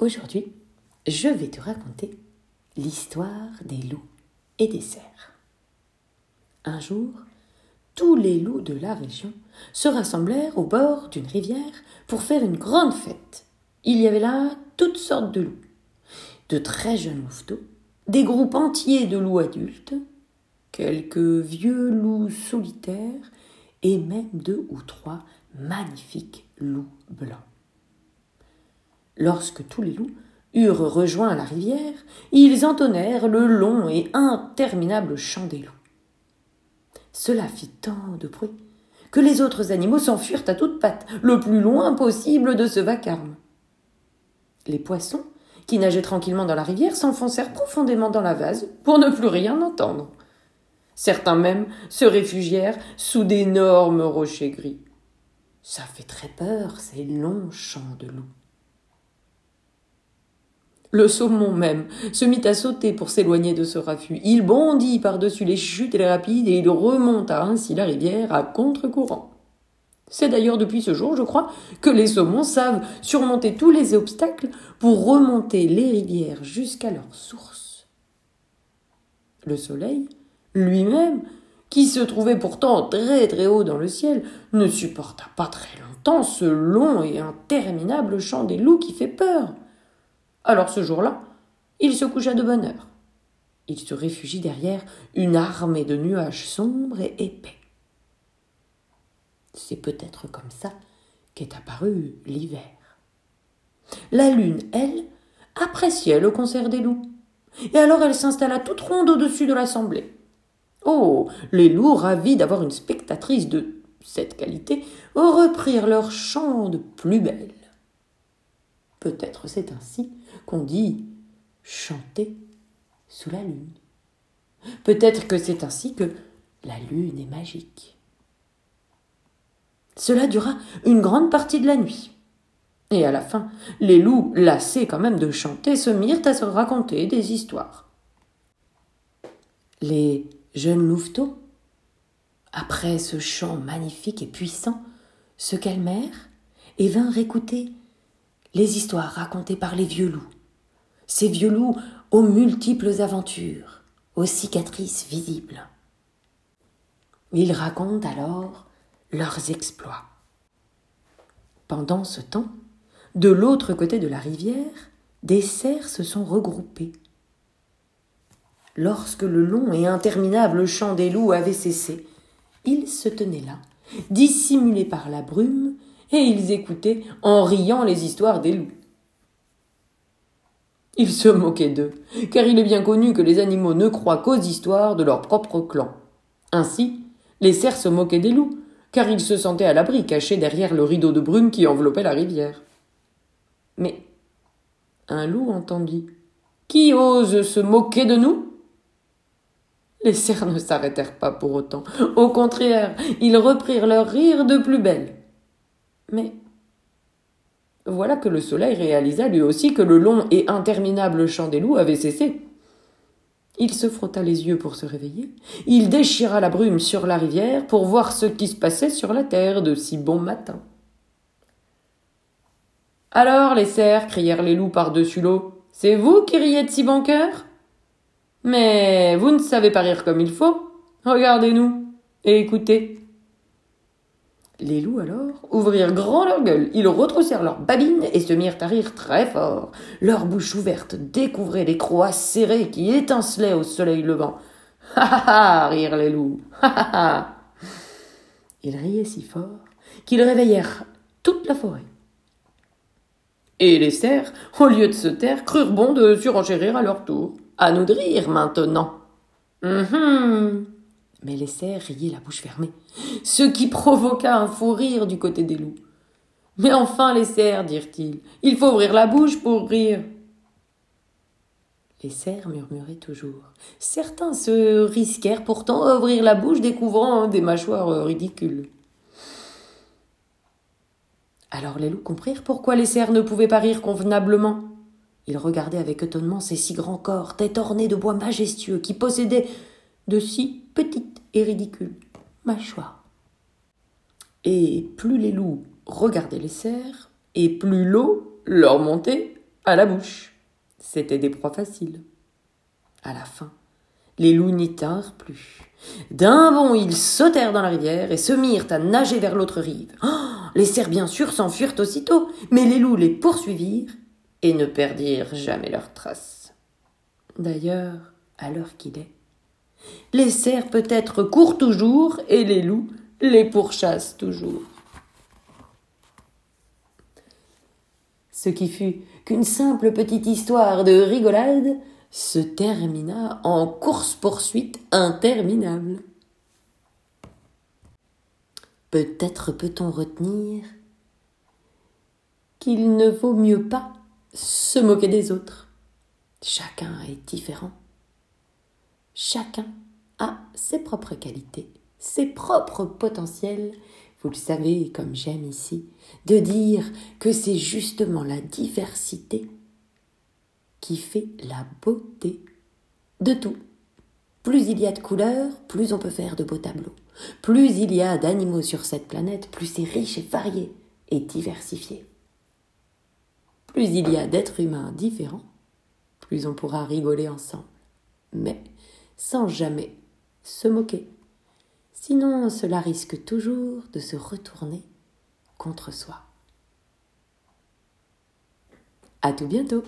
Aujourd'hui, je vais te raconter l'histoire des loups et des cerfs. Un jour, tous les loups de la région se rassemblèrent au bord d'une rivière pour faire une grande fête. Il y avait là toutes sortes de loups, de très jeunes louveteaux, des groupes entiers de loups adultes, quelques vieux loups solitaires et même deux ou trois magnifiques loups blancs. Lorsque tous les loups eurent rejoint la rivière, ils entonnèrent le long et interminable chant des loups. Cela fit tant de bruit que les autres animaux s'enfuirent à toutes pattes, le plus loin possible de ce vacarme. Les poissons, qui nageaient tranquillement dans la rivière, s'enfoncèrent profondément dans la vase pour ne plus rien entendre. Certains même se réfugièrent sous d'énormes rochers gris. Ça fait très peur, ces longs chants de loups. Le saumon même se mit à sauter pour s'éloigner de ce raffut. Il bondit par-dessus les chutes et les rapides et il remonta ainsi la rivière à contre-courant. C'est d'ailleurs depuis ce jour, je crois, que les saumons savent surmonter tous les obstacles pour remonter les rivières jusqu'à leur source. Le soleil, lui-même, qui se trouvait pourtant très très haut dans le ciel, ne supporta pas très longtemps ce long et interminable chant des loups qui fait peur. Alors ce jour-là, il se coucha de bonne heure. Il se réfugie derrière une armée de nuages sombres et épais. C'est peut-être comme ça qu'est apparu l'hiver. La lune, elle, appréciait le concert des loups. Et alors elle s'installa toute ronde au-dessus de l'assemblée. Oh. Les loups, ravis d'avoir une spectatrice de cette qualité, reprirent leur chant de plus belle. Peut-être c'est ainsi qu'on dit chanter sous la lune. Peut-être que c'est ainsi que la lune est magique. Cela dura une grande partie de la nuit. Et à la fin, les loups, lassés quand même de chanter, se mirent à se raconter des histoires. Les jeunes louveteaux, après ce chant magnifique et puissant, se calmèrent et vinrent écouter les histoires racontées par les vieux loups. Ces vieux loups aux multiples aventures, aux cicatrices visibles. Ils racontent alors leurs exploits. Pendant ce temps, de l'autre côté de la rivière, des cerfs se sont regroupés. Lorsque le long et interminable chant des loups avait cessé, ils se tenaient là, dissimulés par la brume, et ils écoutaient en riant les histoires des loups. Ils se moquaient d'eux, car il est bien connu que les animaux ne croient qu'aux histoires de leur propre clan. Ainsi, les cerfs se moquaient des loups, car ils se sentaient à l'abri, cachés derrière le rideau de brume qui enveloppait la rivière. Mais un loup entendit Qui ose se moquer de nous? Les cerfs ne s'arrêtèrent pas pour autant. Au contraire, ils reprirent leur rire de plus belle. Mais voilà que le soleil réalisa lui aussi que le long et interminable chant des loups avait cessé. Il se frotta les yeux pour se réveiller. Il déchira la brume sur la rivière pour voir ce qui se passait sur la terre de si bon matin. Alors, les cerfs, crièrent les loups par-dessus l'eau, c'est vous qui riez de si bon cœur? Mais vous ne savez pas rire comme il faut. Regardez-nous et écoutez. Les loups alors ouvrirent grand leur gueule, ils retroussèrent leurs babines et se mirent à rire très fort. Leur bouche ouverte découvrait les croix serrées qui étincelaient au soleil levant. Ha ha ha rirent les loups. Ha ha ha Ils riaient si fort qu'ils réveillèrent toute la forêt. Et les cerfs, au lieu de se taire, crurent bon de surenchérir à leur tour. À nous de rire maintenant. Hum mais les cerfs riaient la bouche fermée, ce qui provoqua un fou rire du côté des loups. Mais enfin, les cerfs, dirent-ils, il faut ouvrir la bouche pour rire. Les cerfs murmuraient toujours. Certains se risquèrent pourtant à ouvrir la bouche, découvrant des mâchoires ridicules. Alors les loups comprirent pourquoi les cerfs ne pouvaient pas rire convenablement. Ils regardaient avec étonnement ces si grands corps, têtes ornées de bois majestueux, qui possédaient de si petites et ridicules mâchoires. Et plus les loups regardaient les cerfs, et plus l'eau leur montait à la bouche. C'étaient des proies faciles. À la fin, les loups n'y tinrent plus. D'un bond, ils sautèrent dans la rivière et se mirent à nager vers l'autre rive. Oh, les cerfs, bien sûr, s'enfuirent aussitôt, mais les loups les poursuivirent et ne perdirent jamais leurs traces. D'ailleurs, à l'heure qu'il est, les cerfs peut-être courent toujours et les loups les pourchassent toujours. Ce qui fut qu'une simple petite histoire de rigolade se termina en course-poursuite interminable. Peut-être peut-on retenir qu'il ne vaut mieux pas se moquer des autres. Chacun est différent. Chacun a ses propres qualités, ses propres potentiels. Vous le savez, comme j'aime ici, de dire que c'est justement la diversité qui fait la beauté de tout. Plus il y a de couleurs, plus on peut faire de beaux tableaux. Plus il y a d'animaux sur cette planète, plus c'est riche et varié et diversifié. Plus il y a d'êtres humains différents, plus on pourra rigoler ensemble, mais sans jamais se moquer. Sinon, cela risque toujours de se retourner contre soi. À tout bientôt!